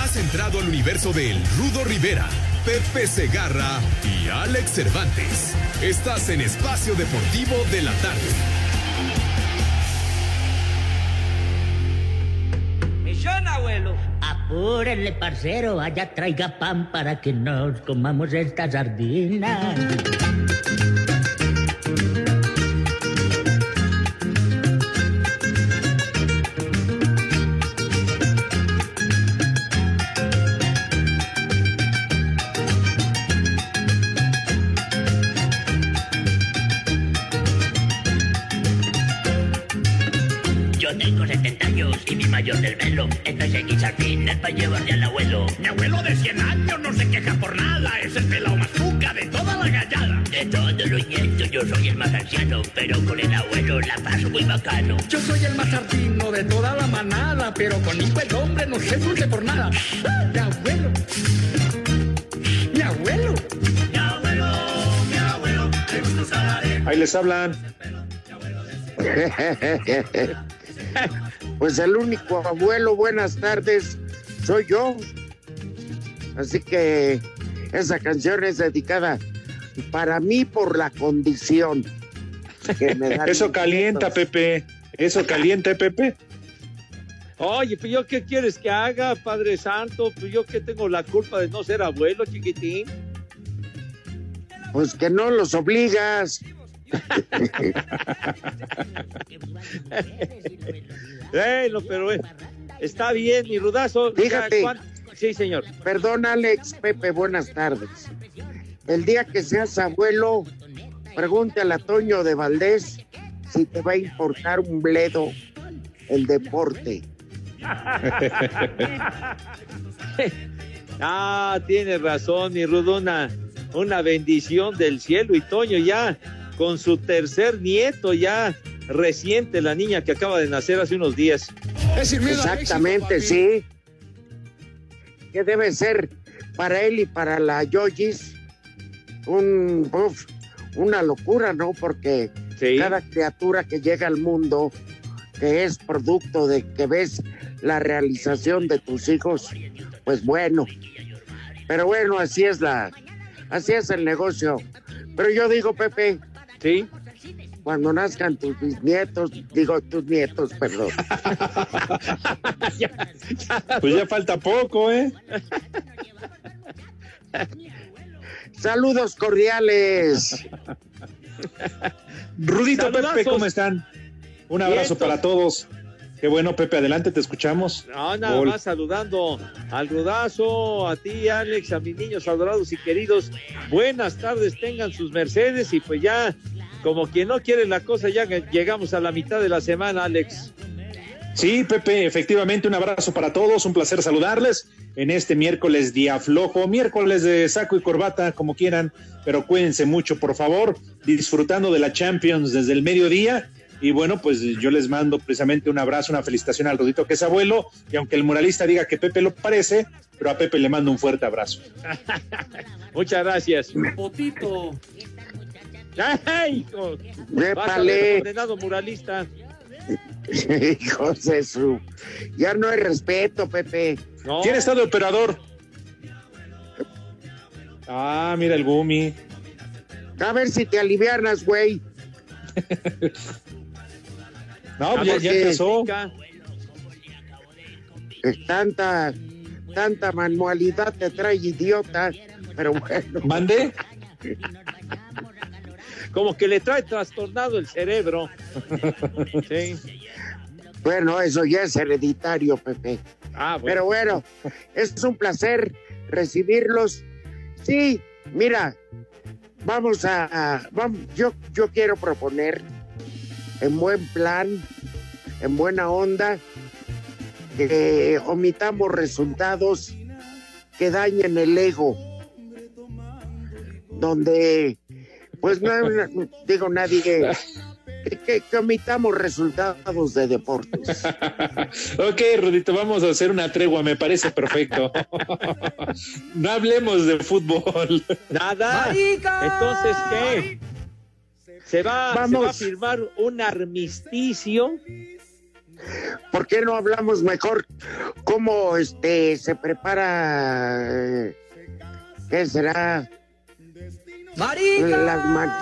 Has entrado al universo de El Rudo Rivera, Pepe Segarra y Alex Cervantes. Estás en Espacio Deportivo de la Tarde. Misión, abuelo. Apúrenle, parcero, vaya traiga pan para que nos comamos esta sardina. Años y mi mayor del velo. Entonces hay que sardinas para llevarle al abuelo. Mi abuelo de 100 años no se queja por nada. Es el pelao más cuca de toda la gallada. De todos los nietos yo soy el más anciano, pero con el abuelo la paso muy bacano. Yo soy el más sardino de toda la manada, pero conmigo el hombre no se dulce por nada. Mi abuelo. Mi abuelo. Mi abuelo, mi abuelo, me gusta usar Ahí les hablan. Pues el único abuelo, buenas tardes, soy yo. Así que esa canción es dedicada para mí por la condición. que me da Eso calienta, Pepe. Eso calienta, Pepe. Oye, pues yo qué quieres que haga, Padre Santo, pues yo que tengo la culpa de no ser abuelo, chiquitín. Pues que no los obligas. Bueno, pero eh, está bien, mi rudazo. Fíjate. ¿Cuán- Sí, señor. Perdón, Alex, Pepe, buenas tardes. El día que seas abuelo, pregúntale a Toño de Valdés si te va a importar un bledo el deporte. ah, tiene razón, mi Rudo, una, una bendición del cielo y Toño ya con su tercer nieto ya reciente, la niña que acaba de nacer hace unos días. Exactamente, sí. Que debe ser para él y para la Yoyis un, uf, una locura, ¿no? Porque cada criatura que llega al mundo, que es producto de que ves la realización de tus hijos, pues bueno. Pero bueno, así es la, así es el negocio. Pero yo digo, Pepe, sí. Cuando nazcan tus bisnietos, digo tus nietos, perdón. Pues ya falta poco, ¿eh? Saludos cordiales. Rudito, Saludazos. Pepe, ¿cómo están? Un abrazo para todos. Qué bueno, Pepe, adelante, te escuchamos. Nada Gol. más saludando al Rudazo, a ti, Alex, a mis niños adorados y queridos. Buenas tardes, tengan sus Mercedes y pues ya, como quien no quiere la cosa, ya llegamos a la mitad de la semana, Alex. Sí, Pepe, efectivamente, un abrazo para todos, un placer saludarles en este miércoles día flojo, miércoles de saco y corbata, como quieran, pero cuídense mucho, por favor, disfrutando de la Champions desde el mediodía. Y bueno, pues yo les mando precisamente un abrazo, una felicitación al Rudito que es abuelo, y aunque el muralista diga que Pepe lo parece, pero a Pepe le mando un fuerte abrazo. Muchas gracias. Potito. ¡Ay, hijo! Condenado muralista. Hijos de su. Ya no hay respeto, Pepe. No. ¿Quién está de operador? Ah, mira el Gumi. A ver si te alivianas, güey. No, pues ya, ya empezó. Es tanta tanta manualidad te trae idiota, pero bueno. ¿Mande? Como que le trae trastornado el cerebro. Sí. Bueno, eso ya es hereditario, Pepe. Ah, bueno. Pero bueno, es un placer recibirlos. Sí, mira, vamos a, a- vamos, yo, yo quiero proponer en buen plan, en buena onda, que omitamos resultados que dañen el ego, donde, pues no, no- digo nadie, que, que- que omitamos resultados de deportes. Ok, Rudito, vamos a hacer una tregua, me parece perfecto. no hablemos de fútbol. Nada. Entonces, ¿qué? ¿Se va, ¿Se Vamos. va a firmar un armisticio? ¿Por qué no hablamos mejor cómo este se prepara? eh, ¿Qué será? Las man-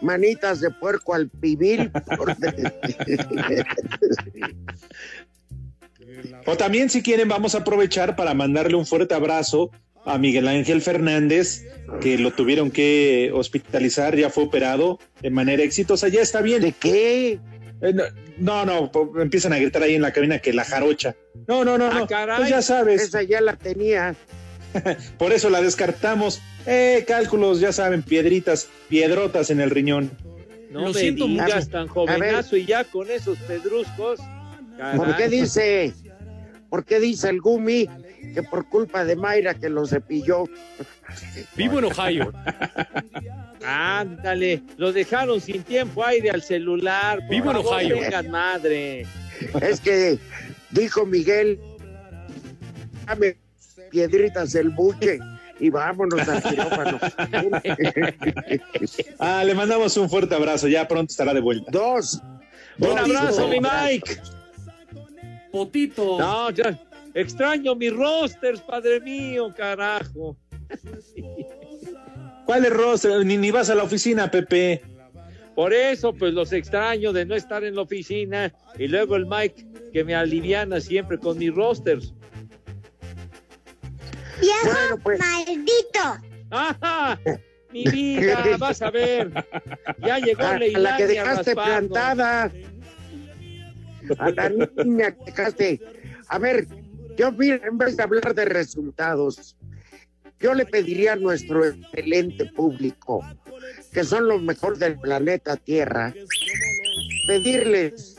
manitas de puerco al pibil. por- O también, si quieren, vamos a aprovechar para mandarle un fuerte abrazo a Miguel Ángel Fernández, que lo tuvieron que hospitalizar, ya fue operado de manera exitosa, ya está bien. ¿De qué? Eh, no, no, empiezan a gritar ahí en la cabina que la jarocha. No, no, no, Ah, no. caray. Pues ya sabes, Esa ya la tenía. por eso la descartamos. Eh, cálculos, ya saben, piedritas, piedrotas en el riñón. No Lo me siento digas tan jovenazo y ya con esos pedruscos. ¿Por qué dice? ¿Por qué dice el Gumi que por culpa de Mayra que lo cepilló? Vivo en Ohio. Ándale, lo dejaron sin tiempo aire al celular. Por Vivo en Ohio. tengan madre. Es que dijo Miguel, dame piedritas del buche y vámonos al quirófano. Ah, le mandamos un fuerte abrazo, ya pronto estará de vuelta. Dos. Un abrazo, mi Mike. Potito. No, ya. Extraño mis rosters, padre mío, carajo. ¿Cuál es rostro? Ni, ni vas a la oficina, Pepe. Por eso, pues los extraño de no estar en la oficina. Y luego el Mike que me aliviana siempre con mis rosters. Bueno, pues maldito. ¡Ajá! Mi vida, vas a ver. Ya llegó a, Leilani la que a dejaste plantada. A la niña que dejaste. A ver, yo en vez de hablar de resultados, yo le pediría a nuestro excelente público, que son los mejores del planeta Tierra, pedirles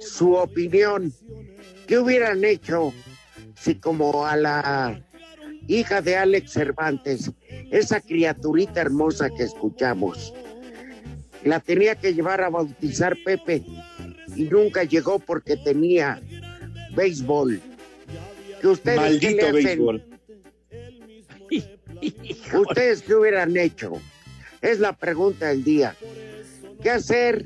su opinión. ¿Qué hubieran hecho si como a la hija de Alex Cervantes, esa criaturita hermosa que escuchamos, la tenía que llevar a bautizar Pepe y nunca llegó porque tenía béisbol? ¿Que ustedes Maldito le hacen? béisbol. ¿Ustedes qué hubieran hecho? Es la pregunta del día. ¿Qué hacer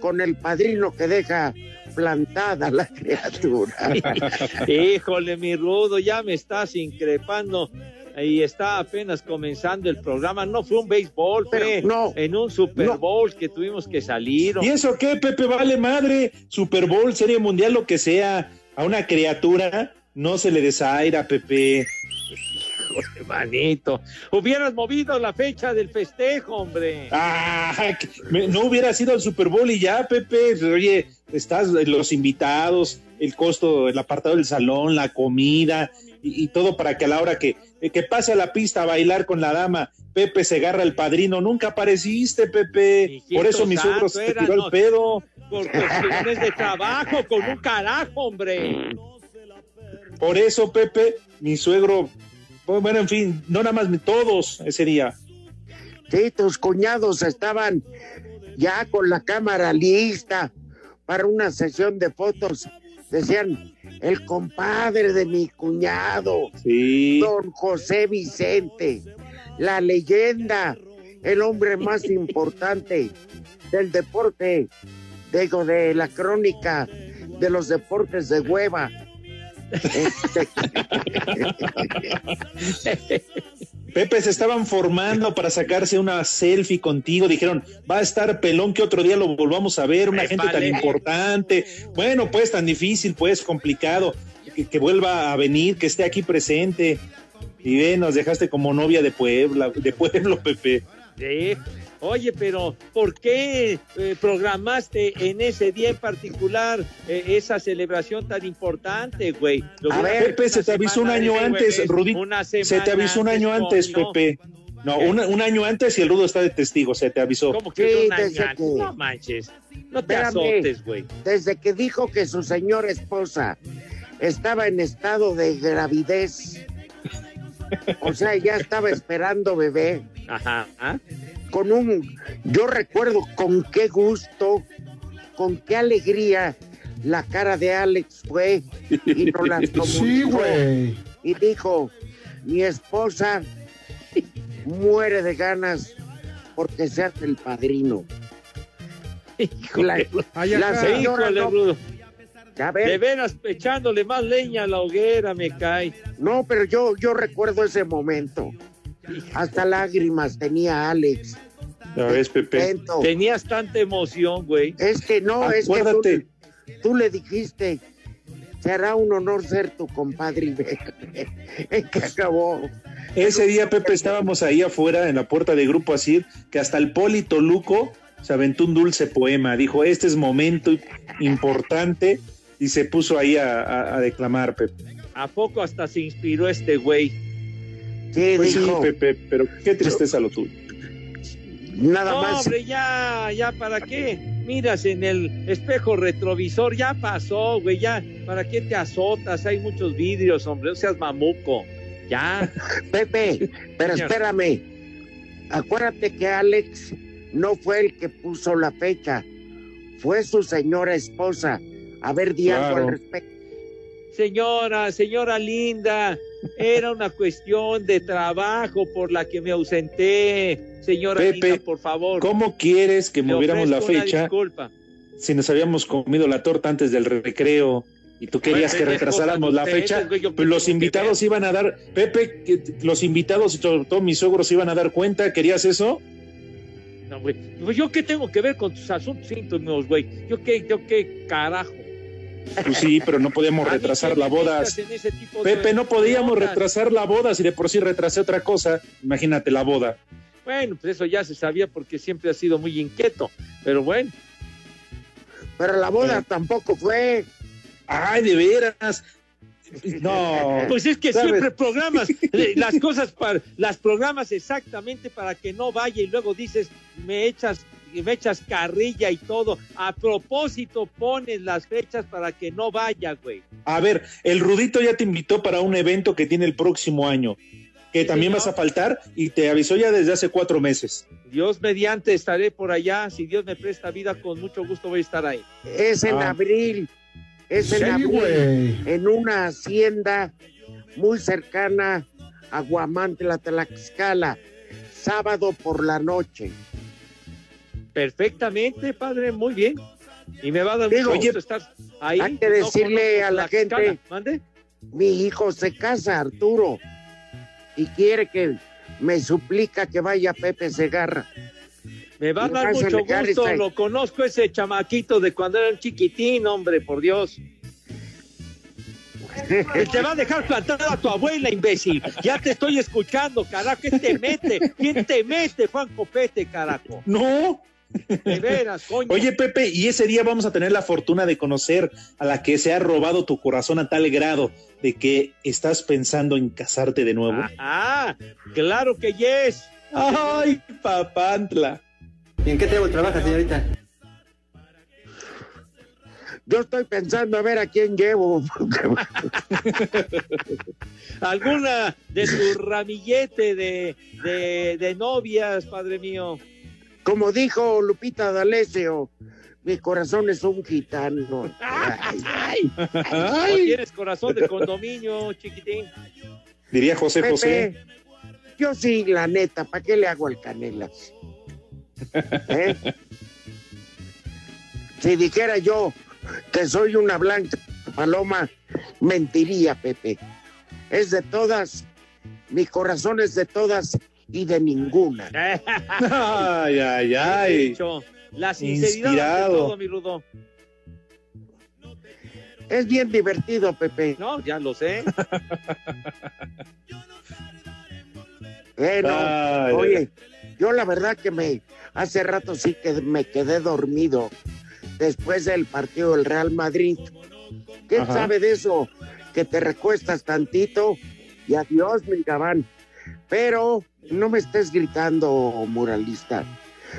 con el padrino que deja plantada la criatura? Híjole, mi rudo, ya me estás increpando. Y está apenas comenzando el programa. No fue un béisbol, Pero fue no, en un Super no. Bowl que tuvimos que salir. ¿Y eso qué, Pepe? Vale madre. Super Bowl, Serie Mundial, lo que sea. A una criatura no se le desaira, Pepe. Híjole, manito. Hubieras movido la fecha del festejo, hombre. Ah, me- no hubiera sido el Super Bowl y ya, Pepe. Oye, estás los invitados, el costo, el apartado del salón, la comida y, y todo para que a la hora que, que pase a la pista a bailar con la dama, Pepe se agarra el padrino. Nunca apareciste, Pepe. Hijito Por eso mi suegro se tiró el no. pedo. Por cuestiones de trabajo, con un carajo, hombre. Por eso, Pepe, mi suegro, bueno, en fin, no nada más todos ese día. Sí, tus cuñados estaban ya con la cámara lista para una sesión de fotos. Decían, el compadre de mi cuñado, Sí. don José Vicente, la leyenda, el hombre más importante del deporte, digo, de la crónica de los deportes de hueva. Pepe, se estaban formando para sacarse una selfie contigo. Dijeron, va a estar pelón que otro día lo volvamos a ver, una gente tan importante. Bueno, pues tan difícil, pues complicado. que, que vuelva a venir, que esté aquí presente. Y ve, nos dejaste como novia de Puebla, de pueblo, Pepe. Sí. Oye, pero ¿por qué eh, programaste en ese día en particular eh, esa celebración tan importante, güey? Lo A ver, Pepe, se te avisó un año antes, jueves, Rudito. una Se te avisó un año antes, no, Pepe. No, un, un año antes y el Rudo está de testigo, se te avisó. ¿Cómo que Sí, un año desde antes? que- No manches. No te Espérame. azotes, güey. Desde que dijo que su señora esposa estaba en estado de gravidez, o sea, ya estaba esperando bebé, Ajá. ¿ah? Con un, yo recuerdo con qué gusto, con qué alegría la cara de Alex fue y nos las comunicó. Y dijo, mi esposa muere de ganas porque se hace el padrino. La, la señora Híjole, no-. Ya ves. De veras, echándole más leña a la hoguera, me cae. No, pero yo, yo recuerdo ese momento. Hasta lágrimas tenía Alex. Ya ves, Pepe. Contento. Tenías tanta emoción, güey. Es que no, es que Acuérdate. tú, tú le dijiste, será un honor ser tu compadre. que acabó. Ese día, Pepe, estábamos ahí afuera en la puerta de Grupo Asir, que hasta el Polito Luco se aventó un dulce poema. Dijo, este es momento importante y se puso ahí a, a- a declamar, Pepe. ¿A poco hasta se inspiró este güey? Sí, Pues sí, Pepe, pero qué tristeza lo tuyo. nada No, más. hombre, ya, ya, ¿para qué? Miras en el espejo retrovisor, ya pasó, güey, ya, ¿para qué te azotas? Hay muchos vidrios, hombre, no seas mamuco. Ya, Pepe, pero espérame. Acuérdate que Alex no fue el que puso la fecha, fue su señora esposa. A ver, di algo al respecto. señora, señora linda, era una cuestión de trabajo por la que me ausenté. Señora Pepe, por favor. ¿Cómo quieres que moviéramos la fecha Disculpa. si nos habíamos comido la torta antes del recreo y tú querías Bueno, que retrasáramos la ustedes, fecha? yo Pues los invitados iban a dar, Pepe, que los invitados y sobre todo mis suegros iban a dar cuenta, ¿querías eso? No, güey. Pues yo qué tengo que ver con tus asuntos íntimos, güey. Yo qué, yo qué carajo. Pues sí, pero no podíamos retrasar la boda. Pepe, no podíamos retrasar la boda, si de por sí retrasé otra cosa, imagínate la boda. Bueno, pues eso ya se sabía porque siempre ha sido muy inquieto. Pero bueno, Pero la boda Eh. tampoco fue. Ay, de veras. No. pues es que ¿sabes? siempre programas eh, las cosas para las programas exactamente para que no vaya y luego dices me echas me echas carrilla y todo. A propósito pones las fechas para que no vaya, güey. A ver, el Rudito ya te invitó para un evento que tiene el próximo año, que Sí, también señor. vas a faltar y te avisó ya desde hace cuatro meses. Dios mediante estaré por allá. Si Dios me presta vida, con mucho gusto voy a estar ahí. Es en Ah. abril. Es en Sí, abril. En una hacienda muy cercana a Guamantla, Tlaxcala. Sábado por la noche. Perfectamente, padre, muy bien. Y me va a dar Digo, mucho oye, gusto estar ahí. hay que decirle a la gente- ¿Mande? Mi hijo se casa, Arturo. Y quiere que me suplica que vaya Pepe Segarra. Me va a dar mucho gusto. Lo conozco ese chamaquito de cuando era un chiquitín, hombre, por Dios. Él te va a dejar plantada a tu abuela, imbécil. Ya te estoy escuchando, carajo. ¿Quién te mete? ¿Quién te mete, Juan Copete, carajo? No. De veras, coño. Oye, Pepe, y ese día vamos a tener la fortuna de conocer a la que se ha robado tu corazón a tal grado de que estás pensando en casarte de nuevo. Ah, claro que yes. Ay, papantla. ¿Y en qué table trabaja, señorita? Yo estoy pensando a ver a quién llevo. ¿Alguna de tu ramillete de, de, de novias, padre mío? Como dijo Lupita D'Alessio, mi corazón es un gitano. Ay, ¿O tienes corazón de condominio, chiquitín? Diría José Pepe, José. yo sí, la neta, ¿para qué le hago al canelas? ¿Eh? Si dijera yo que soy una blanca paloma, mentiría, Pepe. Es de todas, mi corazón es de todas y de ninguna. Ay, ay, ay. dicho. La sinceridad Inspirado. todo, mi Rudo. Es bien divertido, Pepe. No, ya lo sé. Bueno, Ay, oye, yo la verdad que me hace rato sí que me quedé dormido después del partido del Real Madrid. ¿Quién Ajá. sabe de eso? Que te recuestas tantito y adiós, mi gabán. Pero no me estés gritando, muralista.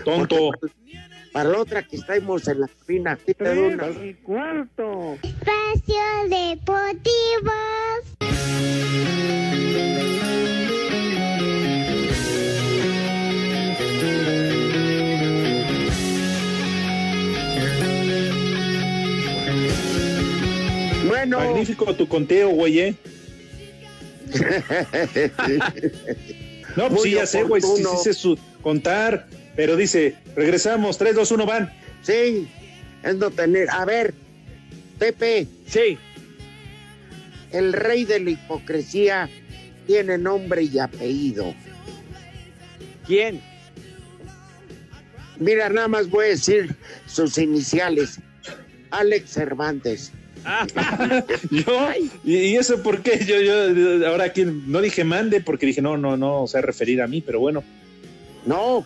Tonto. Porque Para la otra que estamos en la cabina, aquí te doy una- cuarto. Espacio Deportivo. Bueno. Magnífico tu conteo, güey, ¿eh? No, pues sí, ya sé, güey, sí, sí su contar, pero dice, regresamos, 3, 2, 1, van. Sí, es no tener. A ver, Pepe. Sí. El rey de la hipocresía tiene nombre y apellido. ¿Quién? Mira, nada más voy a decir sus iniciales. Alex Cervantes. Yo, ¿Y, eso por qué? Yo, yo, ahora aquí no dije mande porque dije, no, no, no, o sea, referir a mí, pero bueno. No,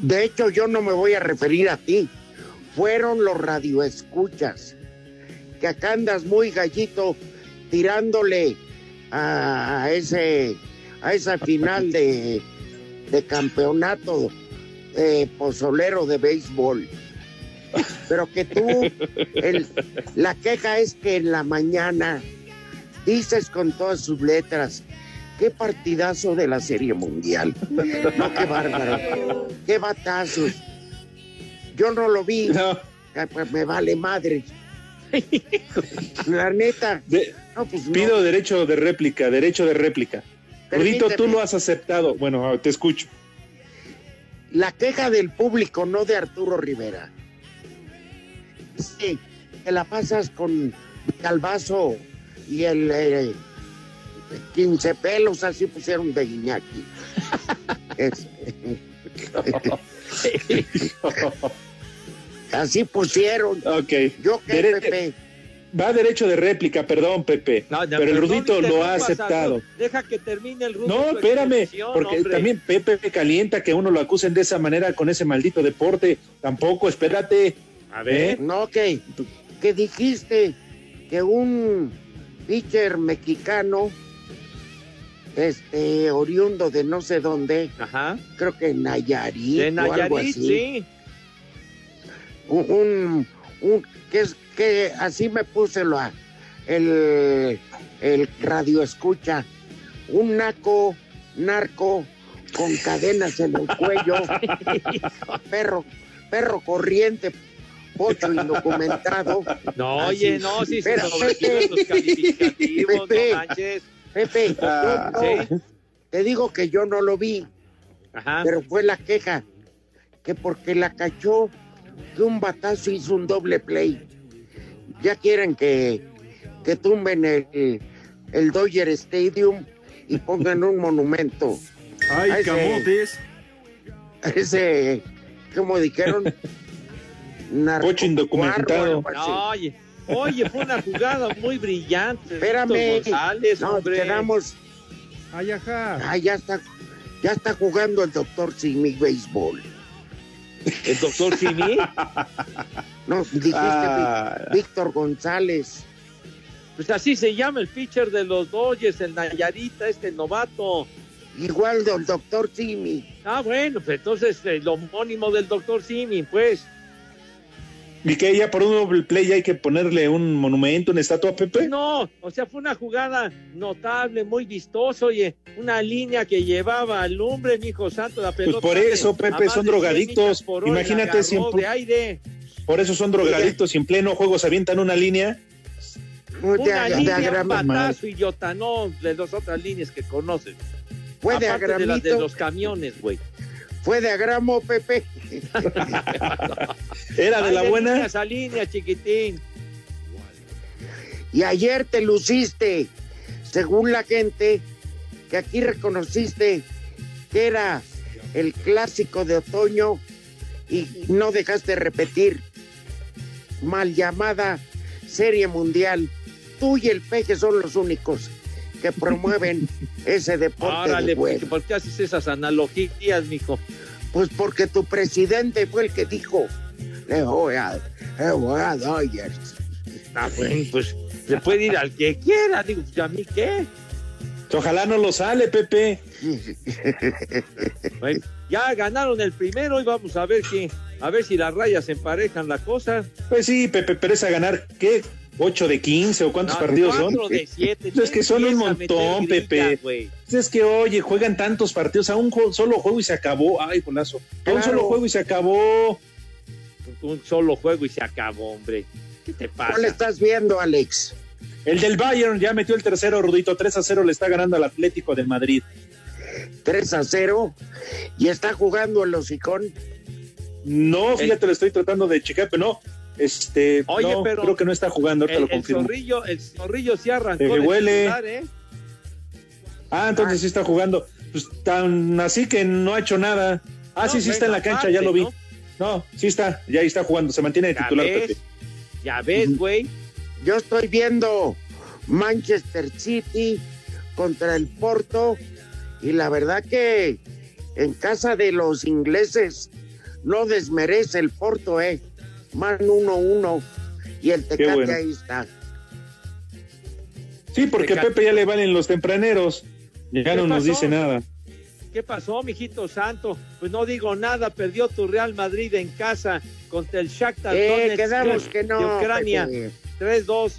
de hecho yo no me voy a referir a ti. Fueron los radioescuchas. Que acá andas muy gallito tirándole a, a ese a esa final de, de campeonato eh, pozolero de béisbol. Pero que tú, el- la queja es que en la mañana dices con todas sus letras, qué partidazo de la Serie Mundial. No, qué bárbaro. Qué batazos. Yo no lo vi. Pues me vale madre. La neta. no, pues no. Pido derecho de réplica, derecho de réplica. Rudito, tú Permíteme. lo has aceptado. Bueno, te escucho. La queja del público, no de Arturo Rivera. Sí, te la pasas con Calvazo y el eh, 15 pelos, así pusieron de Iñaki. Es- así pusieron. Ok. Yo Dere- Pepe. Va derecho de réplica, perdón, Pepe. No, ya, pero el Rudito lo ha aceptado. Deja que termine el Rudo. No, espérame, porque hombre. también Pepe calienta que uno lo acusen de esa manera con ese maldito deporte. Tampoco, espérate. A ver. No, que, que dijiste que un pitcher mexicano, este, oriundo de no sé dónde, creo que Nayarit, De o algo Nayarit, así, sí. un, un, un- que es que así me puse lo, el, el radio escucha, un naco, narco con cadenas en el cuello, perro, perro corriente, pocho indocumentado. No, Así. oye, no, si se Pero, sobreviven los calificativos, Pepe, no manches. Pepe, Ah, yo no- sí. te digo que yo no lo vi, Ajá. pero fue la queja, que porque la cachó, que un batazo hizo un doble play. Ya quieren que, que tumben el, el Dodger Stadium y pongan un monumento. Ay, a ese- camotes. a ese, como dijeron, Pocho indocumentado. No, oye, oye, fue una jugada muy brillante. Espérame, González, no, hombre. quedamos. Ay, ajá. Ah, ya está, ya está jugando el doctor Simi béisbol. ¿El doctor Simi? No, dijiste Ah. Ví- Víctor González. Pues así se llama el pitcher de los Dodgers, el Nayarita, este novato. Igual del doctor Simi. Ah, bueno, pues entonces el homónimo del doctor Simi, pues. ¿Y que ya por un doble play ya hay que ponerle un monumento, una estatua a Pepe? No, o sea, fue una jugada notable, muy vistosa, oye, una línea que llevaba al hombre, mi hijo santo, la pelota. Pues por eso, Pepe, son de 100 drogadictos. Imagínate si de aire. Por eso son drogadictos y en pleno juego se avientan una línea. Una de línea, un agrama- batazo idiota, no de las otras líneas que conoces. Fue de Aparte de las de los camiones, güey. Fue de agramo, Pepe. Era de Ay, la buena. Esa línea, chiquitín. Y ayer te luciste, según la gente, que aquí reconociste que era el clásico de otoño y no dejaste repetir. Mal llamada Serie Mundial. Tú y el Peje son los únicos que promueven ese deporte Árale, de ¿por juego. qué, por qué haces esas analogías, mijo? Pues porque tu presidente fue el que dijo, le voy a, le voy a Dodgers. Ah, bueno, pues le puede ir al que quiera. Digo, ¿y a mí qué? Ojalá no lo sale, Pepe. Bueno, ya ganaron el primero y vamos a ver qué, a ver si las rayas emparejan la cosa. Pues sí, Pepe, pero es a ganar, ¿qué? ¿8 de 15 o cuántos No, partidos son? de siete. Es que son un montón, Pepe. güey. Es que, oye, juegan tantos partidos a un solo juego y se acabó. Ay, golazo. A un Claro. solo juego y se acabó. Un solo juego y se acabó, hombre. ¿Qué te pasa? ¿Cuál estás viendo, Alex? El del Bayern ya metió el tercero, Rudito. 3 a 0 le está ganando al Atlético de Madrid. 3 a 0 y está jugando el hocicón. No, fíjate, lo estoy tratando de checar, pero no. Este, Oye, no, pero creo que no está jugando, ahorita El, lo el confirmo. zorrillo, el zorrillo sí arrancó Que huele. titular, ¿eh? Ah, entonces sí está jugando. Pues tan así que no ha hecho nada. Ah, No, sí, sí está en la cancha, ya lo vi. No, sí está, ya ahí está jugando, se mantiene de Ya titular, ves, Pepe. Ya ves, güey. Yo estoy viendo Manchester City contra el Porto y la verdad que en casa de los ingleses no desmerece el Porto, eh. Man 1-1 y el Tecate bueno. ahí está. Sí, porque Tecate. Pepe ya le valen los tempraneros. Ya ¿Qué no nos dice nada. ¿Qué pasó, mijito santo? Pues no digo nada, perdió tu Real Madrid en casa contra el Shakhtar Eh, Donetsk quedamos que de no, Ucrania. Pepe. 3-2.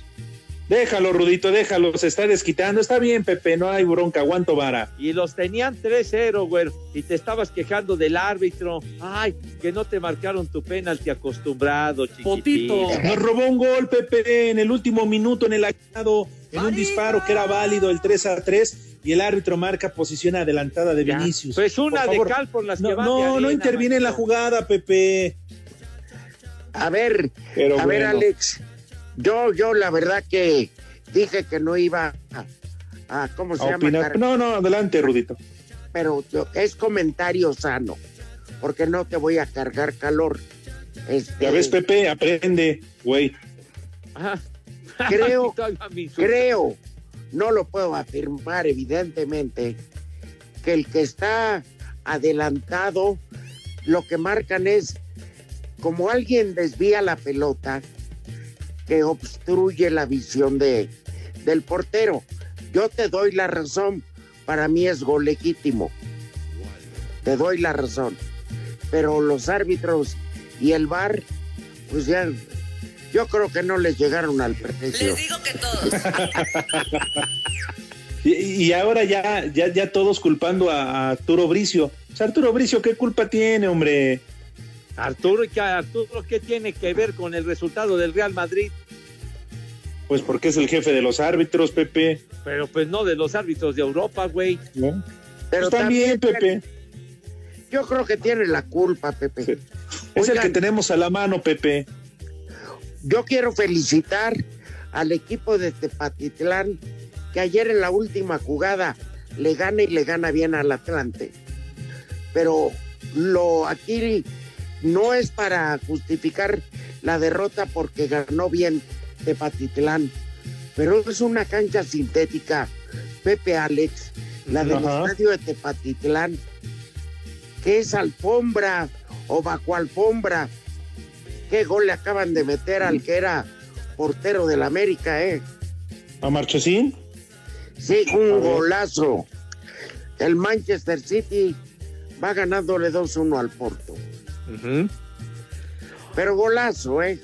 Déjalo, Rudito, déjalo, se está desquitando. Está bien, Pepe, no hay bronca, aguanto vara. Y los tenían 3-0, güey. Y te estabas quejando del árbitro. Ay, que no te marcaron tu penalti acostumbrado, chiquitito. Potito. Nos robó un gol, Pepe, en el último minuto en el acado, en un disparo que era válido, el 3 a 3, y el árbitro marca posición adelantada de Ya. Vinicius. Pues una de cal por las que No, van de no, no arena, interviene en la jugada, Pepe. A ver, Pero a ver. Alex. Yo, yo la verdad que dije que no iba a, a- ¿cómo se A llama? opinar. No, no, adelante, Rudito. Pero yo- es comentario sano, porque no te voy a cargar calor. Este, Ya ves, Pepe, aprende, güey. Ajá. Creo- creo, no lo puedo afirmar evidentemente, que el que está adelantado, lo que marcan es como alguien desvía la pelota que obstruye la visión de, del portero. Yo te doy la razón, para mí es gol legítimo. Te doy la razón. Pero los árbitros y el VAR, pues ya, yo creo que no les llegaron al precio. Y, y ahora ya, ya, ya todos culpando a, a Arturo Bricio. O sea, Arturo Bricio, ¿qué culpa tiene, hombre? Arturo, ¿qué, Arturo, ¿qué tiene que ver con el resultado del Real Madrid? Pues porque es el jefe de los árbitros, Pepe. Pero pues no de los árbitros de Europa, güey. ¿no? Pero Pues también, Pepe. Yo creo que tiene la culpa, Pepe. Sí. Es el que tenemos a la mano, Pepe. Yo quiero felicitar al equipo de Tepatitlán que ayer en la última jugada le gana y le gana bien al Atlante. Pero lo aquí no es para justificar la derrota porque ganó bien Tepatitlán, pero es una cancha sintética. Pepe Alex, la del Ajá. estadio de Tepatitlán, que es alfombra o bajo alfombra. Qué gol le acaban de meter al que era portero del América, ¿eh? ¿A Marchesín? Sí, un golazo. El Manchester City va ganándole 2-1 al Porto. Pero golazo, ¿eh?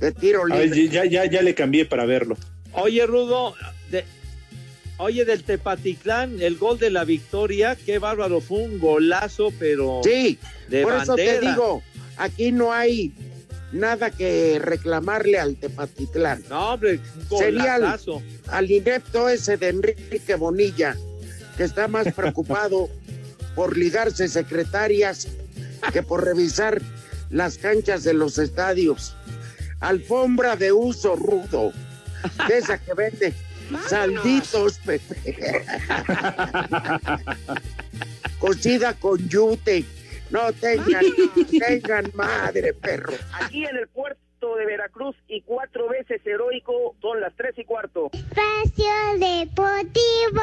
De tiro libre. ya, ya, ya le cambié para verlo. Oye, Rudo, de- oye, del Tepatitlán, el gol de la victoria, qué bárbaro, fue un golazo, pero Sí, de por eso te bandera. digo, aquí no hay nada que reclamarle al Tepatitlán. No, hombre, un Sería golazo. Al inepto ese de Enrique Bonilla, que está más preocupado por ligarse secretarias que por revisar las canchas de los estadios. Alfombra de uso rudo, de esa que vende salditos, Pepe. Cocida con yute. No tengan, tengan madre, perro. Aquí en el puerto de Veracruz y cuatro veces heroico son las tres y cuarto. Espacio Deportivo.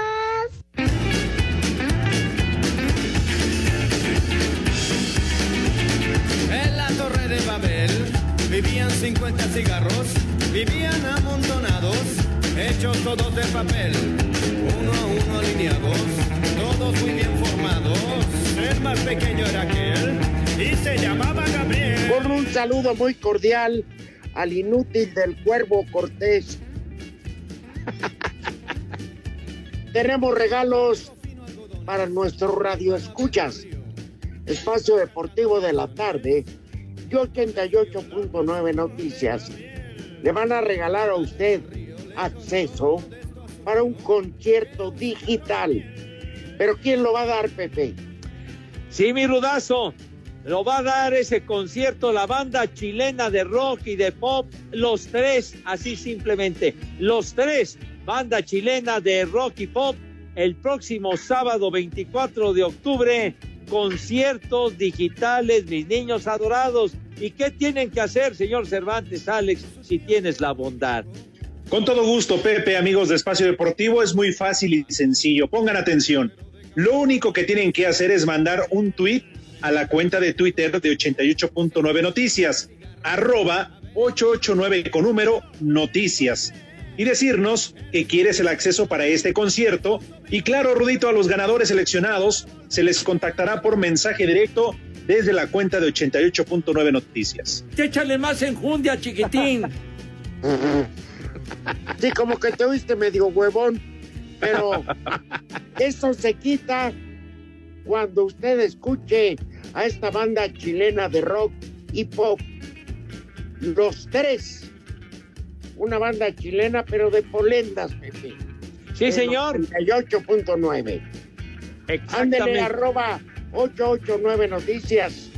La torre de Babel vivían 50 cigarros, vivían amontonados, hechos todos de papel, uno a uno alineados, todos muy bien formados. El más pequeño era aquel y se llamaba Gabriel. Con un saludo muy cordial al inútil del Cuervo Cortés. Tenemos regalos para nuestro radio escuchas. Espacio Deportivo de la tarde y 88.9 Noticias. Le van a regalar a usted acceso para un concierto digital. Pero ¿quién lo va a dar, Pepe? Sí, mi rudazo. Lo va a dar ese concierto la banda chilena de rock y de pop, los tres, así simplemente, los tres, banda chilena de rock y pop, el próximo sábado 24 de octubre, conciertos digitales, mis niños adorados. ¿Y qué tienen que hacer, señor Cervantes, Alex, si tienes la bondad? Con todo gusto, Pepe, amigos de Espacio Deportivo, es muy fácil y sencillo. Pongan atención. Lo único que tienen que hacer es mandar un tweet a la cuenta de Twitter de 88.9 Noticias, arroba 889 con número Noticias, y decirnos que quieres el acceso para este concierto. Y claro, Rudito, a los ganadores seleccionados se les contactará por mensaje directo desde la cuenta de 88.9 Noticias. Échale más enjundia, chiquitín. Sí, como que te oíste medio huevón, pero eso se quita cuando usted escuche a esta banda chilena de rock y pop. Los tres. Una banda chilena, pero de polendas, Pepe. Sí, señor. 38.9. Ándele arroba 889 Noticias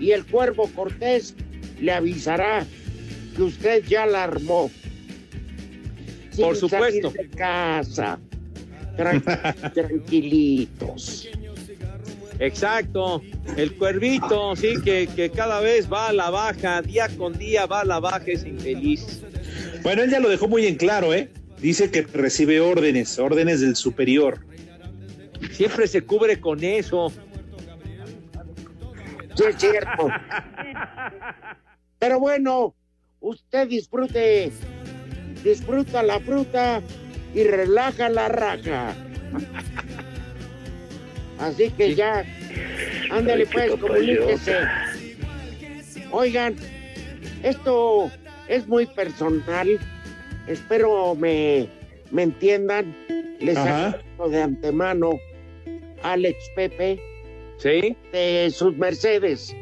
y el Cuervo Cortés le avisará que usted ya la armó. Sin Por supuesto. salir de casa. Tran- tranquilitos. Exacto, el cuervito, sí, que, que cada vez va a la baja, día con día va a la baja, es infeliz. Bueno, él ya lo dejó muy en claro, ¿eh? Dice que recibe órdenes, órdenes del superior. Siempre se cubre con eso. Sí, es cierto. Pero bueno, usted disfrute, disfruta la fruta y relaja la raja. Así que ya, ándale pues, comuníquese. Oigan, esto es muy personal. Espero me, me entiendan. Les agradezco de antemano, Alex Pepe, ¿Sí? de sus Mercedes.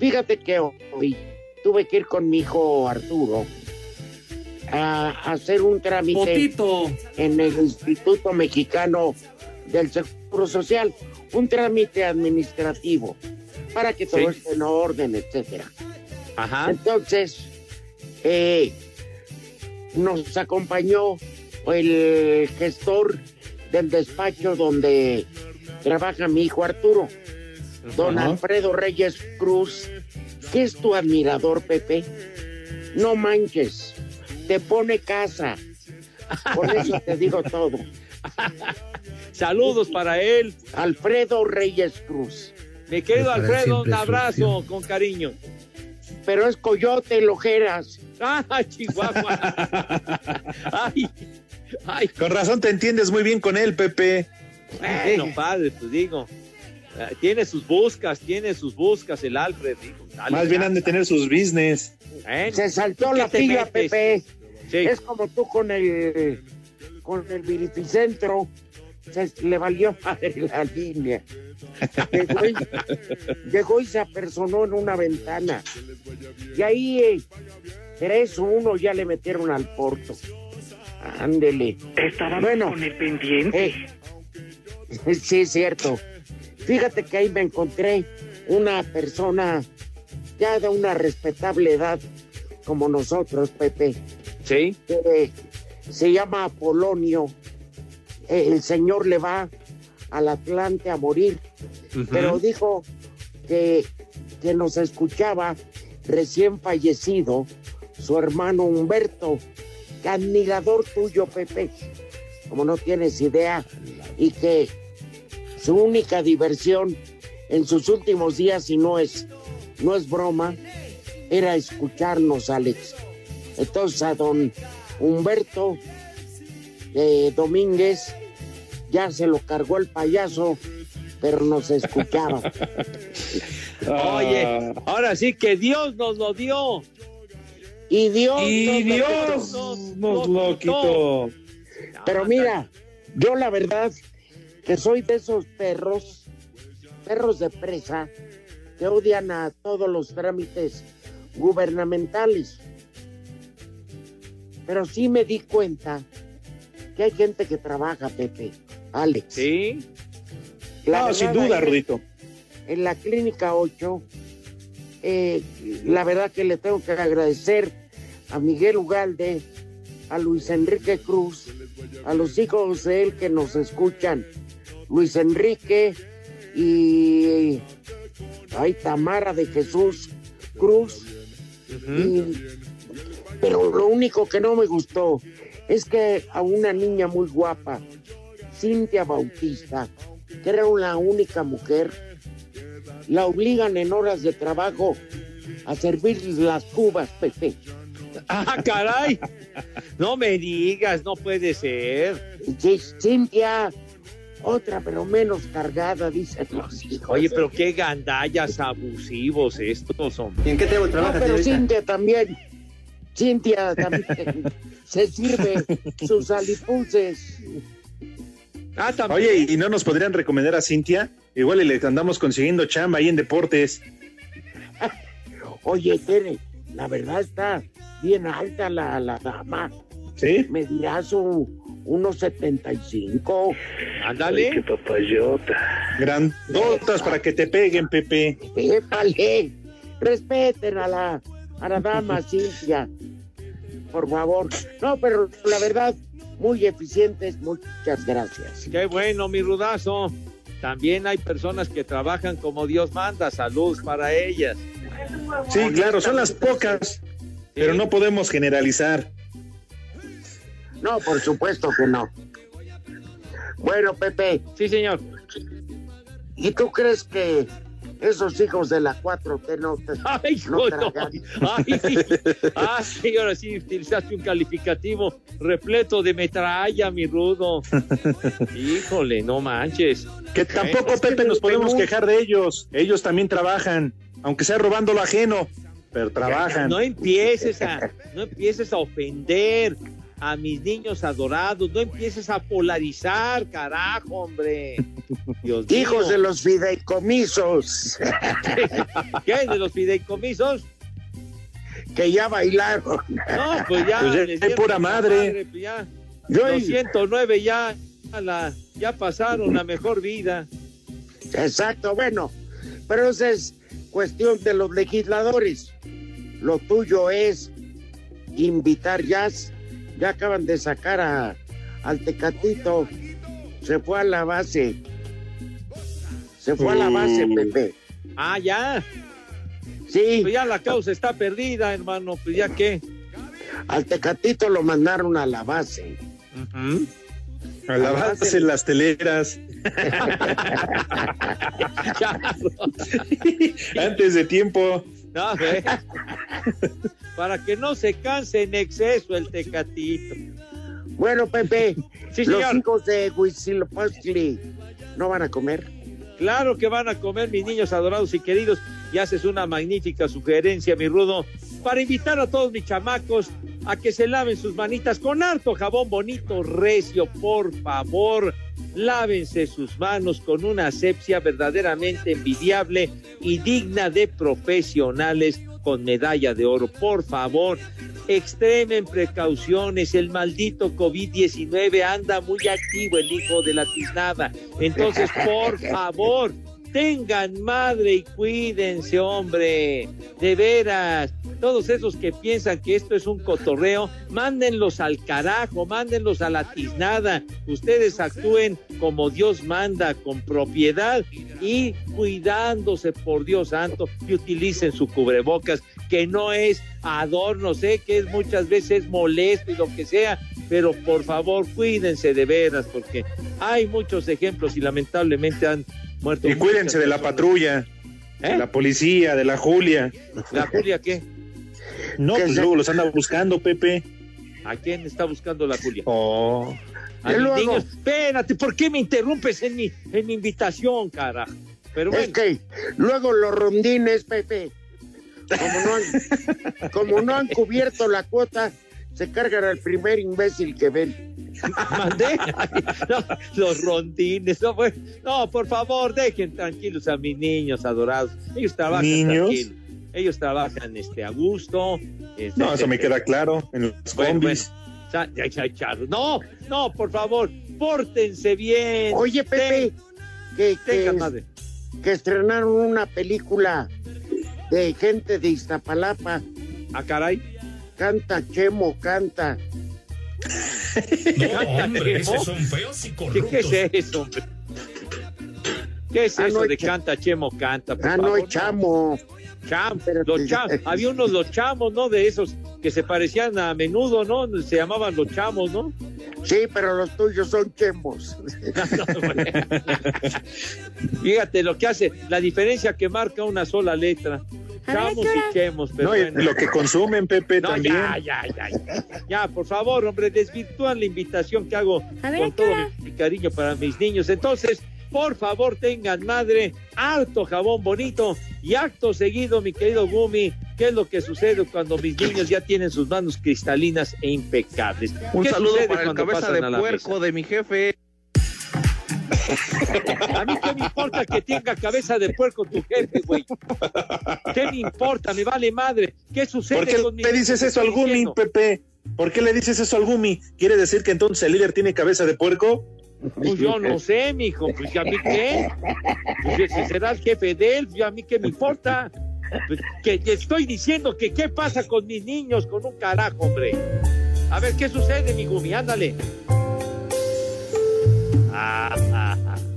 Fíjate que hoy tuve que ir con mi hijo Arturo a hacer un trámite Potito. en el Instituto Mexicano del Seguro Social, un trámite administrativo para que todo Sí. esté en orden, etcétera. Ajá. Entonces, eh, nos acompañó el gestor del despacho donde trabaja mi hijo Arturo, don Ajá. Alfredo Reyes Cruz, que es tu admirador, Pepe. No manches, te pone casa. Por eso te digo todo. Saludos para él. Alfredo Reyes Cruz. Mi querido Estará Alfredo, un abrazo con cariño. Pero es Coyote Lojeras. ¡Ah, Chihuahua! ¡Ay! ¡Ay! Con razón te entiendes muy bien con él, Pepe. Bueno, padre, pues digo. eh, Tiene sus buscas, tiene sus buscas el Alfred. digo, dale, Más bien han de tener sus business. Se saltó ¿tú la fila? Pepe. Sí. Es como tú con el con el virificentro. Se le valió madre la línea. Llegó y, llegó y se apersonó en una ventana. Y ahí eh, tres o uno ya le metieron al porto. Ándele. Estaban Bueno. con el pendiente. Eh, sí, es cierto. Fíjate que ahí me encontré una persona ya de una respetable edad como nosotros, Pepe, Sí, que se llama Apolonio. El señor le va al Atlante a morir, pero dijo que, que nos escuchaba recién fallecido su hermano Humberto, admirador tuyo, Pepe, como no tienes idea, y que su única diversión en sus últimos días, y no es, no es broma, era escucharnos, Alex. Entonces a don Humberto eh, Domínguez ya se lo cargó el payaso, pero nos escuchaba. Oye, ahora sí que Dios nos lo dio. Y Dios, Y nos, Dios lo nos lo quitó. Pero mira, yo la verdad que soy de esos perros, perros de presa, que odian a todos los trámites gubernamentales. Pero sí me di cuenta que hay gente que trabaja, Pepe, Alex. Sí. No, sin duda, Rudito. En la clínica 8, eh, la verdad que le tengo que agradecer a Miguel Ugalde, a Luis Enrique Cruz, a los hijos de él que nos escuchan, Luis Enrique y ay, Tamara de Jesús Cruz. Y- pero lo único que no me gustó es que a una niña muy guapa, Cintia Bautista, que era la única mujer, la obligan en horas de trabajo a servir las cubas, Pepe. Ah, caray. No me digas, no puede ser. Sí, Cintia, otra pero menos cargada, dicen los hijos. Oye, pero qué gandallas abusivos estos, hombre. ¿Y en qué table No, trabaja, pero? Cintia también. Cintia también se sirve sus alipuses. Ah, también. Oye, ¿y no nos podrían recomendar a Cintia? Igual y le andamos consiguiendo chamba ahí en deportes. Oye, Tere, la verdad está bien alta la, la dama. ¿Sí? Me dirás un, unos 75. Ándale. papayota. Grandotas para que te peguen, Pepe. Épale, respeten a la, a la dama Cintia, por favor. No, pero la verdad, muy eficientes, muchas gracias. Qué bueno, mi rudazo. También hay personas que trabajan como Dios manda. Salud para ellas. Sí, claro, son las pocas, pero no podemos generalizar. No, por supuesto que no. Bueno, Pepe. Sí, señor. ¿Y tú crees que esos hijos de la 4T no te Ay, no no. Ay, ah, sí utilizaste un calificativo repleto de metralla, mi rudo. Híjole, no manches. Que tampoco, Pepe, nos podemos quejar de ellos. Ellos también trabajan, aunque sea robando lo ajeno, pero trabajan. No empieces a, no empieces a ofender a mis niños adorados, no empieces a polarizar, carajo, hombre. Dios mío. Hijos de los fideicomisos ¿Qué? ¿De los fideicomisos? que ya bailaron. No, pues ya. Pues dieron pura la madre. pues ya, Yo- los 109 ya, a la, ya pasaron la mejor vida. Exacto, bueno, pero esa es cuestión de los legisladores. Lo tuyo es invitar jazz. Ya acaban de sacar a, al Tecatito. Se fue a la base. Se fue a la base, Mm. Pepe. Ah, ya. Sí, Pues ya la causa está perdida, hermano. Pues ya qué. al Tecatito lo mandaron a la base. A la base en las teleras. Antes de tiempo. No, ve. Para que no se canse en exceso el tecatito. Bueno, Pepe, Sí, los señor. hijos de Huitzilopochtli no van a comer. Claro que van a comer mis niños adorados y queridos. Y haces una magnífica sugerencia, mi rudo, para invitar a todos mis chamacos a que se laven sus manitas con harto jabón bonito, recio, por favor. Lávense sus manos con una asepsia verdaderamente envidiable y digna de profesionales con medalla de oro. Por favor, extremen precauciones. El maldito COVID-19 anda muy activo, el hijo de la tiznada. Entonces, por favor, tengan madre y cuídense, hombre. De veras, todos esos que piensan que esto es un cotorreo, mándenlos al carajo, mándenlos a la tiznada. Ustedes actúen como Dios manda, con propiedad y cuidándose por Dios santo y utilicen su cubrebocas, que no es adorno, sé que es muchas veces molesto y lo que sea, pero por favor cuídense de veras, porque hay muchos ejemplos y lamentablemente han muerto. Y cuídense de la patrulla, ¿Eh? de la policía, de la Julia. ¿La Julia qué? No, pues luego los anda buscando, Pepe. ¿A quién está buscando la Julia? Oh. A Y mis luego- niños. Espérate, ¿por qué me interrumpes en mi, en mi invitación, carajo? Pero Es bueno, que luego los rondines, Pepe, como no han, como no han cubierto la cuota, se cargan al primer imbécil que ven. mandé No, los rondines. No, pues, no, por favor, dejen tranquilos a mis niños adorados. Ellos trabajan ¿Niños? tranquilos. Ellos trabajan este, a gusto. este, No, eso me este, queda claro. En los Bueno, combis. Ya, ya, ya, ya. No, no, por favor, pórtense bien. Oye, Pepe, que, Tenga que, madre. que estrenaron una película de gente de Iztapalapa. Ah, caray. Canta, Chemo, canta. No, hombre, esos son feos y ¿Qué, qué es eso, hombre? ¿Qué es Ah, eso no, de canta, chemo, canta? por Ah, no, favor, chamo. Cham, los cham- había unos los chamos, ¿no? De esos que se parecían a menudo, ¿no? Se llamaban los chamos, ¿no? Sí, pero los tuyos son chemos. Fíjate lo que hace, la diferencia que marca una sola letra. Chamos y chemos, pero No, bueno. lo que consumen, Pepe, No, también. ya, ya, ya, ya. Ya, por favor, hombre, desvirtúan la invitación que hago ver, con ¿a qué todo mi, mi cariño para mis niños. Entonces, por favor, tengan madre, harto jabón bonito y acto seguido, mi querido Gumi, ¿qué es lo que sucede cuando mis niños ya tienen sus manos cristalinas e impecables? Un ¿Qué saludo para el cabeza de puerco de mi jefe. A mí qué me importa que tenga cabeza de puerco tu jefe, güey. ¿Qué me importa? Me vale madre. ¿Qué sucede ¿Por qué con le dices eso al Gumi, diciendo. Pepe? ¿Por qué le dices eso al Gumi? ¿Quiere decir que entonces el líder tiene cabeza de puerco? Pues yo no sé, mijo, pues a mí qué. Pues si será el jefe de él, yo a mí qué me importa. Pues, que que estoy diciendo que qué pasa con mis niños, con un carajo, hombre. A ver, ¿qué sucede, mi Gumi? Ándale.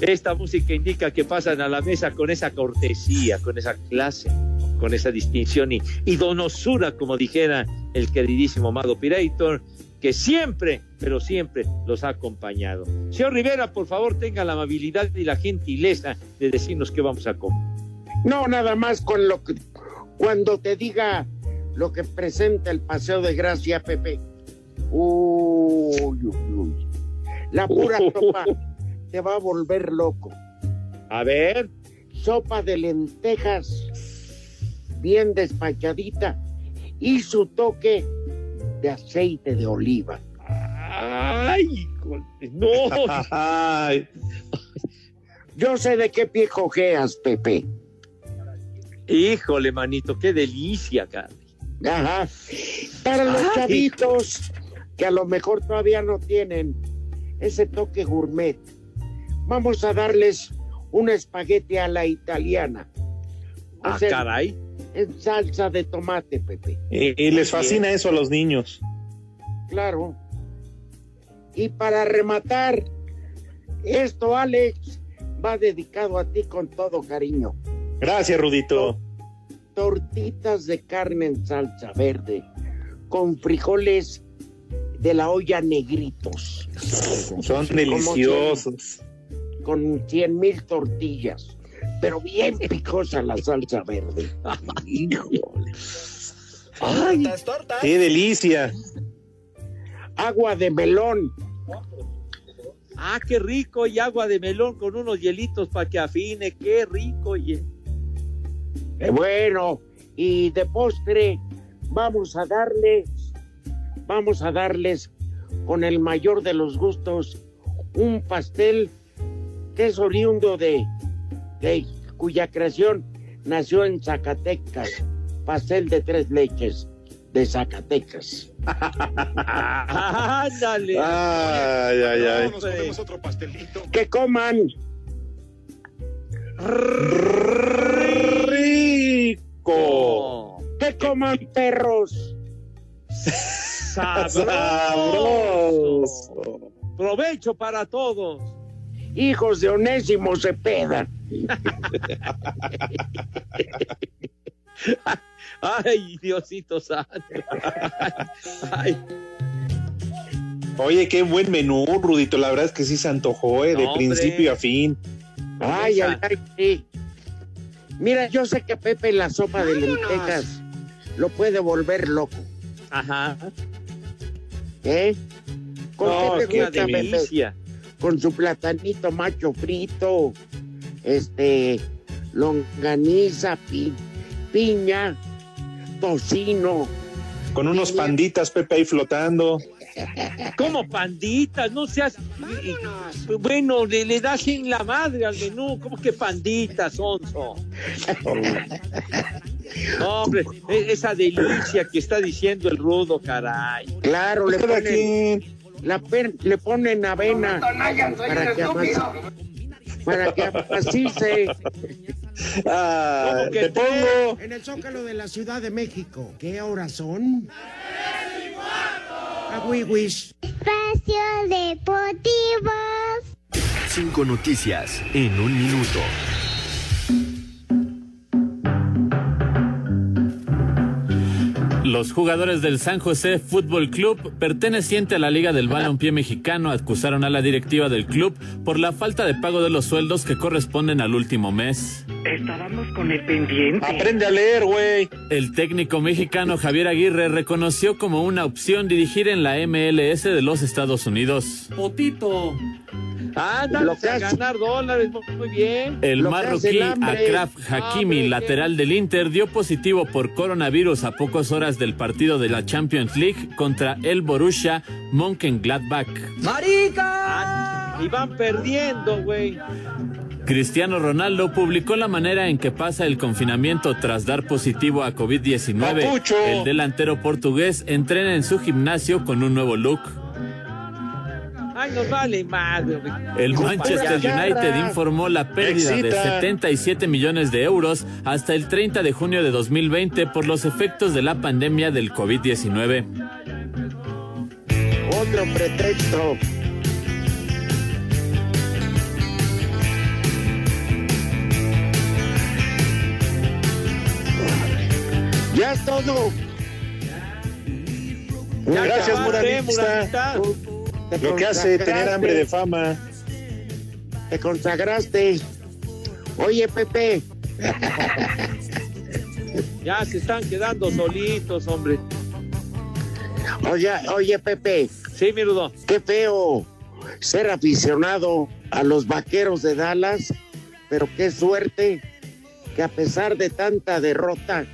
Esta música indica que pasan a la mesa con esa cortesía, con esa clase, con esa distinción y, y donosura, como dijera el queridísimo Amado Pirator, que siempre, pero siempre los ha acompañado. Señor Rivera, por favor, tenga la amabilidad y la gentileza de decirnos qué vamos a comer. No, nada más con lo que cuando te diga lo que presenta el Paseo de Gracia, Pepe. Uy, uy, uy. La pura sopa te va a volver loco. A ver. Sopa de lentejas, bien despachadita, y su toque de aceite de oliva. Ay, no. Ay, Yo sé de qué pie cojeas, Pepe. Híjole, manito, qué delicia, cara. Ajá. Para los Ay. chavitos que a lo mejor todavía no tienen ese toque gourmet, vamos a darles un espagueti a la italiana. Ah, caray. En salsa de tomate, Pepe. y, y les fascina eso a los niños. Claro. Y para rematar, esto, Alex, va dedicado a ti con todo cariño. Gracias, Rudito. Tortitas de carne en salsa verde, con frijoles de la olla negritos. Son deliciosos. cien- Con cien mil tortillas, pero bien picosa la salsa verde. Híjole. Ay, ¡Qué delicia! Agua de melón. ah, qué rico, y agua de melón con unos hielitos para que afine, qué rico, oye. Eh, bueno, y de postre vamos a darles, vamos a darles con el mayor de los gustos un pastel que es oriundo de, de cuya creación nació en Zacatecas, pastel de tres leches de Zacatecas. Ándale. Ay, ay, ay. Hombre. otro pastelito. Que coman. Rico. Que coman perros. Sabroso. Sabroso. Provecho para todos. hijos de Onésimo Cepeda. Ay, Diosito santo. Ay, Oye, qué buen menú, Rudito. La verdad es que sí se antojó, ¿eh? De hombre. principio a fin. Ay, ay, ay, sí. Mira, yo sé que Pepe la sopa de lentejas lo puede volver loco, Ajá. ¿Eh? ¿Con No, qué es te una gusta, Pepe? Con su platanito macho frito, este, longaniza, pi- piña, tocino. Con unos panditas, Pepe, ahí flotando. Como panditas, no seas. Bueno, le, le das en la madre al menú. ¿Cómo que panditas, Onzo? No, hombre, e- esa delicia que está diciendo el rudo, caray. Claro, le Cada ponen, la per- le ponen avena para que amase, para que. Ah, ¿Cómo que te pongo. En el Zócalo de la Ciudad de México. ¿Qué horas son? A Wiwis. Espacio Deportivo. Cinco noticias en un minuto. Los jugadores del San José Fútbol Club, perteneciente a la Liga del Balompié Mexicano, acusaron a la directiva del club por la falta de pago de los sueldos que corresponden al último mes. Estábamos con el pendiente. Aprende a leer, güey. El técnico mexicano Javier Aguirre reconoció como una opción dirigir en la MLS de los Estados Unidos. Potito. Ándale Lo que a ganar dólares, muy bien. El Lo marroquí. Akraf Hakimi, lateral del Inter, dio positivo por coronavirus a pocas horas del partido de la Champions League contra el Borussia Mönchengladbach. ¡Marica! Y van perdiendo, güey. Cristiano Ronaldo publicó la manera en que pasa el confinamiento tras dar positivo a COVID-19. Papucho. El delantero portugués entrena en su gimnasio con un nuevo look. Ay, nos vale madre, güey. El Manchester. United informó la pérdida de Excita. 77 millones de euros hasta el 30 de junio de 2020 por los efectos de la pandemia del COVID-19. Otro pretexto. Ya es todo. Ya Gracias. Te Lo que hace tener hambre de fama. Te consagraste. Oye, Pepe, Ya se están quedando solitos, hombre. oye, oye, Pepe, Sí, mi rudo. qué feo ser aficionado a los vaqueros de Dallas, pero qué suerte que a pesar de tanta derrota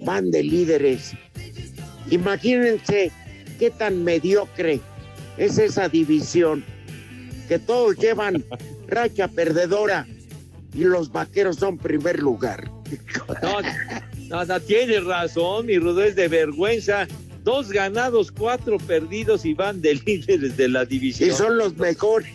van de líderes. Imagínense qué tan mediocre es esa división, que todos llevan racha perdedora y los vaqueros son primer lugar. No, no, no, tienes razón, mi rudo, es de vergüenza. Dos ganados, cuatro perdidos y van de líderes de la división. Y son los mejores.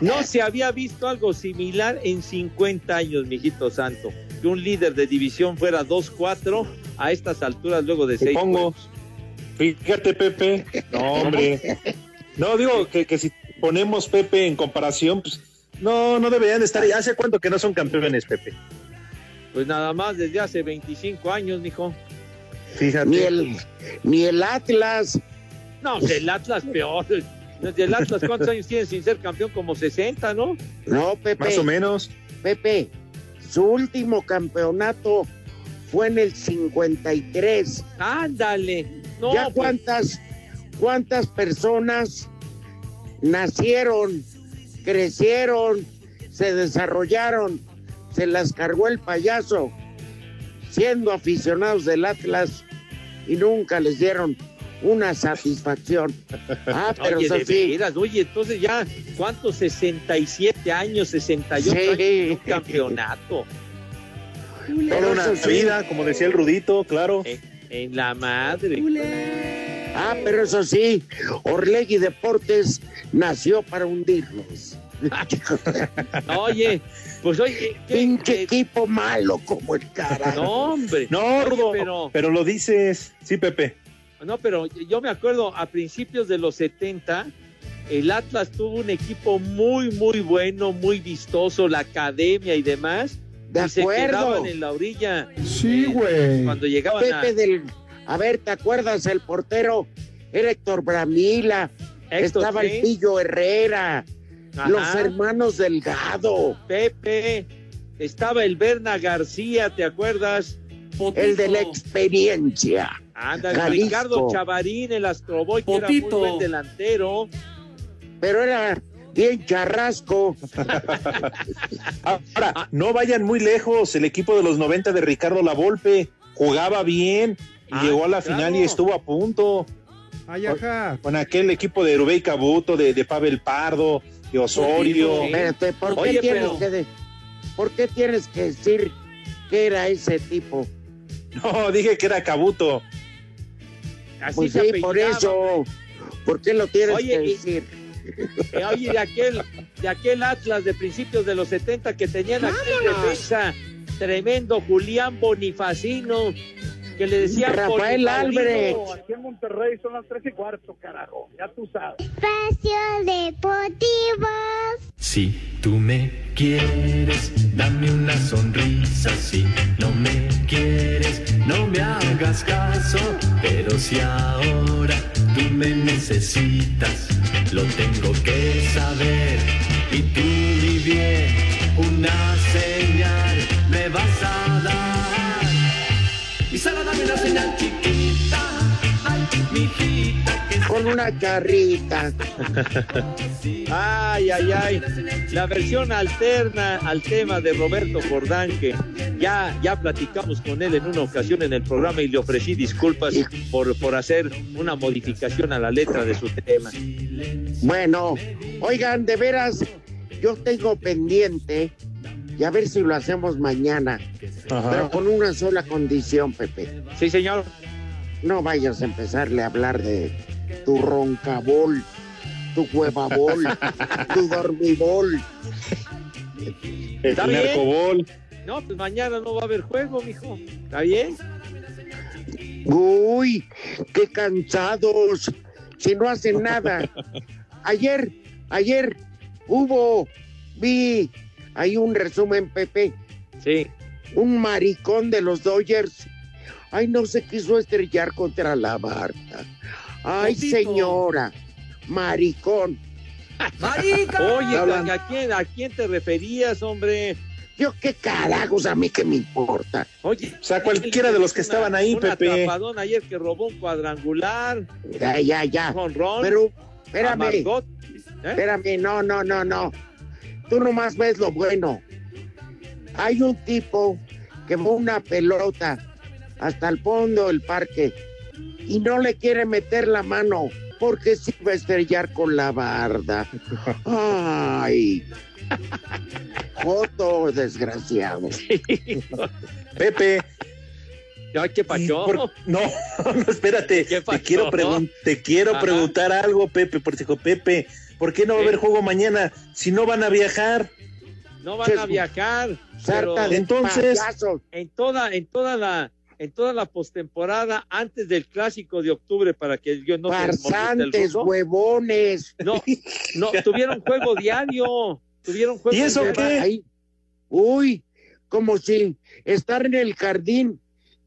No se había visto algo similar en 50 años, mijito santo. Que un líder de división fuera 2-4 a estas alturas luego de Te seis pongo. juegos. Fíjate, Pepe. No, hombre. No, digo que, que si ponemos Pepe en comparación, pues no, no deberían de estar. ¿Hace cuánto que no son campeones, Pepe? Pues nada más desde hace 25 años, mijo. Fíjate. Ni el, ni el Atlas. No, el Atlas peor. El Atlas, ¿cuántos años tiene sin ser campeón? Como 60, ¿no? No, Pepe. Más o menos. Pepe, su último campeonato fue en el 53. Ándale. No, ¿Ya pues, cuántas, cuántas personas nacieron, crecieron, se desarrollaron, se las cargó el payaso, siendo aficionados del Atlas y nunca les dieron una satisfacción. Ah, pero Oye, de veras, oye, entonces ya, ¿cuántos? 67 años, 68 Sí. años de un campeonato. Toda una vida, como decía el Rudito, claro. En, en la madre. ah, pero eso sí, Orlegui Deportes nació para hundirlos. Oye, pues oye, ¿qué- Pinche equipo malo como el cara. no, hombre. No, Oye, pero, pero lo dices. Sí, Pepe. no, pero yo me acuerdo a principios de los 70, el Atlas tuvo un equipo muy, muy bueno, muy vistoso, la academia y demás. De y se acuerdo. quedaban en la orilla. Sí, eh, güey. Cuando llegaban a... Pepe del. A ver, ¿te acuerdas? El portero era Héctor Bramila. Héctor, estaba el. Pillo Herrera. Ajá. Los hermanos Delgado. Pepe, estaba el Berna García, ¿te acuerdas? El de la experiencia. Anda. Ricardo Chavarín, el Astroboy, que era Potito. muy buen delantero. Pero era bien charrasco. Ahora, no vayan muy lejos. El equipo de los 90 de Ricardo Lavolpe jugaba bien y Ah, llegó a la claro. final y estuvo a punto. Ay, ajá. Con aquel equipo de Rubey Cabuto, de, de Pavel Pardo, de Osorio. Espérate, ¿por qué, Oye, tienes pero- que de- ¿por qué tienes que decir que era ese tipo? No, dije que era Cabuto. Así Pues se sí, por eso. ¿Por qué lo tienes Oye, que y- decir? Eh, Oye, de aquel, de aquel Atlas de principios de los 70 que tenían aquel defensa tremendo, Julián Bonifacino, que le decían Rafael. Álvarez. Aquí en Monterrey son las tres y cuarto, carajo. Ya tú sabes. Espacio Deportivo. Si tú me quieres, dame una sonrisa. Si no me quieres, no me hagas caso. Pero si ahora tú me necesitas, lo tengo que saber. Y tú ni bien, una señal me vas a dar. Y solo dame una señal chiquita, ay, mijita, Con una charrita. Ay, ay, ay. La versión alterna al tema de Roberto Jordán, que ya, ya platicamos con él en una ocasión en el programa y le ofrecí disculpas por, por hacer una modificación a la letra de su tema. Bueno, oigan, de veras, yo tengo pendiente y a ver si lo hacemos mañana, pero con una sola condición, Pepe. Sí, señor. No vayas a empezarle a hablar de tu roncabol, tu huevabol, tu dormibol. ¿Está El bien? narcobol. No, pues mañana no va a haber juego, mijo. ¿Está bien? Uy, qué cansados, si no hacen nada. Ayer, ayer hubo, vi, hay un resumen, Pepe, Sí. un maricón de los Dodgers. Ay, no se quiso estrellar contra la barca. Ay, señora, maricón. Oye, ¿a quién, ¿a quién te referías, hombre? Yo qué carajos, a mí que me importa. Oye, O sea, cualquiera de los que estaban ahí, un Pepe. atrapadón ayer que robó un cuadrangular. Ya, ya, ya. Jonrón. Pero, a espérame, Margot. ¿Eh? espérame, no, no, no, no. Tú nomás ves lo bueno. Hay un tipo que va una pelota hasta el fondo del parque y no le quiere meter la mano porque se va a estrellar con la barda. Ay. Joto, desgraciado. Pepe. Ay, qué pacho. por- No, no, espérate. ¿Qué Te quiero, pregun- te quiero Ajá. preguntar algo, Pepe, porque dijo, Pepe, ¿por qué no va a haber juego mañana si no van a viajar? No van a viajar. pero entonces- payasos. en toda, en toda la, en toda la postemporada, antes del clásico de octubre, para que yo no Farsantes, huevones. No, no, tuvieron juego diario. Tuvieron juego ¿Y eso qué? Ahí. Uy, como si estar en el jardín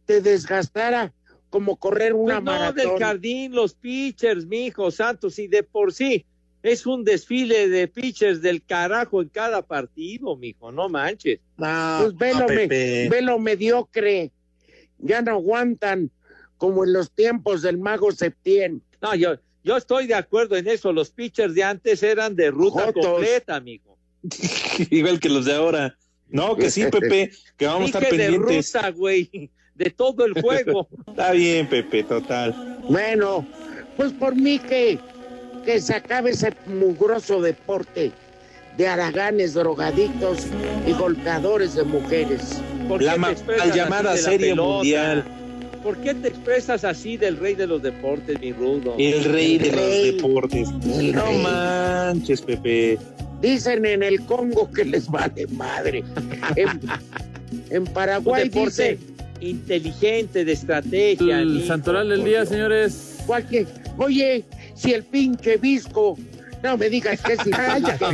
te desgastara como correr una Pues no, maratón. del jardín, los pitchers, mijo, Santos, y de por sí es un desfile de pitchers del carajo en cada partido, mijo, no manches. No, Pues velo, no, me- velo mediocre. Ya no aguantan como en los tiempos del mago Septién. No, yo, yo estoy de acuerdo en eso. Los pitchers de antes eran de ruta Jotos. completa, mijo. Igual que los de ahora. No, que sí, Pepe, que vamos a estar Dije de pendientes. ruta, güey, de todo el juego. Está bien, Pepe, total. Bueno, pues por mí que, que se acabe ese mugroso deporte de haraganes, drogadictos y golpeadores de mujeres. ¿Por La mal llamada serie pelota? mundial. ¿Por qué te expresas así del rey de los deportes, mi rudo? El rey de El los deportes. El No rey. manches, Pepe. Dicen en el Congo que les vale madre. En, Paraguay deporte dicen inteligente, de estrategia. El santoral del día, Dios. señores. cualquier... Oye, si el pinche visco No me digas que sí. Cállate.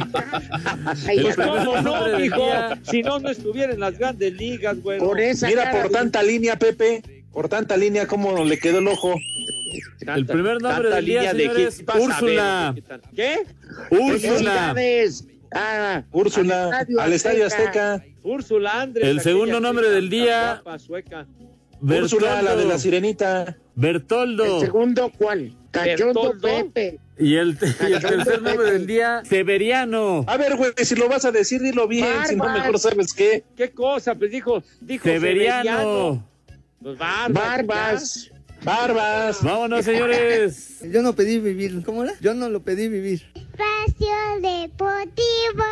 Pues cómo no, mijo. Si no, no estuviera en las grandes ligas, güey. Por esa Mira, cara por de- tanta línea, Pepe, por tanta línea, cómo le quedó el ojo. El primer nombre del día, línea de señores, ver, Úrsula. ¿qué. Úrsula. Ah, Úrsula, al Estadio Azteca. Úrsula Andrés. El segundo nombre chica del día. guapa, sueca. Úrsula, la de la sirenita. Bertoldo. ¿El segundo cuál? Cachondo Bertoldo. Pepe. Y el, y el tercer nombre del día, Severiano. A ver, güey, si lo vas a decir, dilo bien, si no, mejor sabes qué. ¿Qué cosa? Pues dijo, dijo Severiano. Pues barbas. Barbas. Barbas. Vámonos, señores. Yo no pedí vivir. ¿Cómo era? Yo no lo pedí vivir. Espacio Deportivo.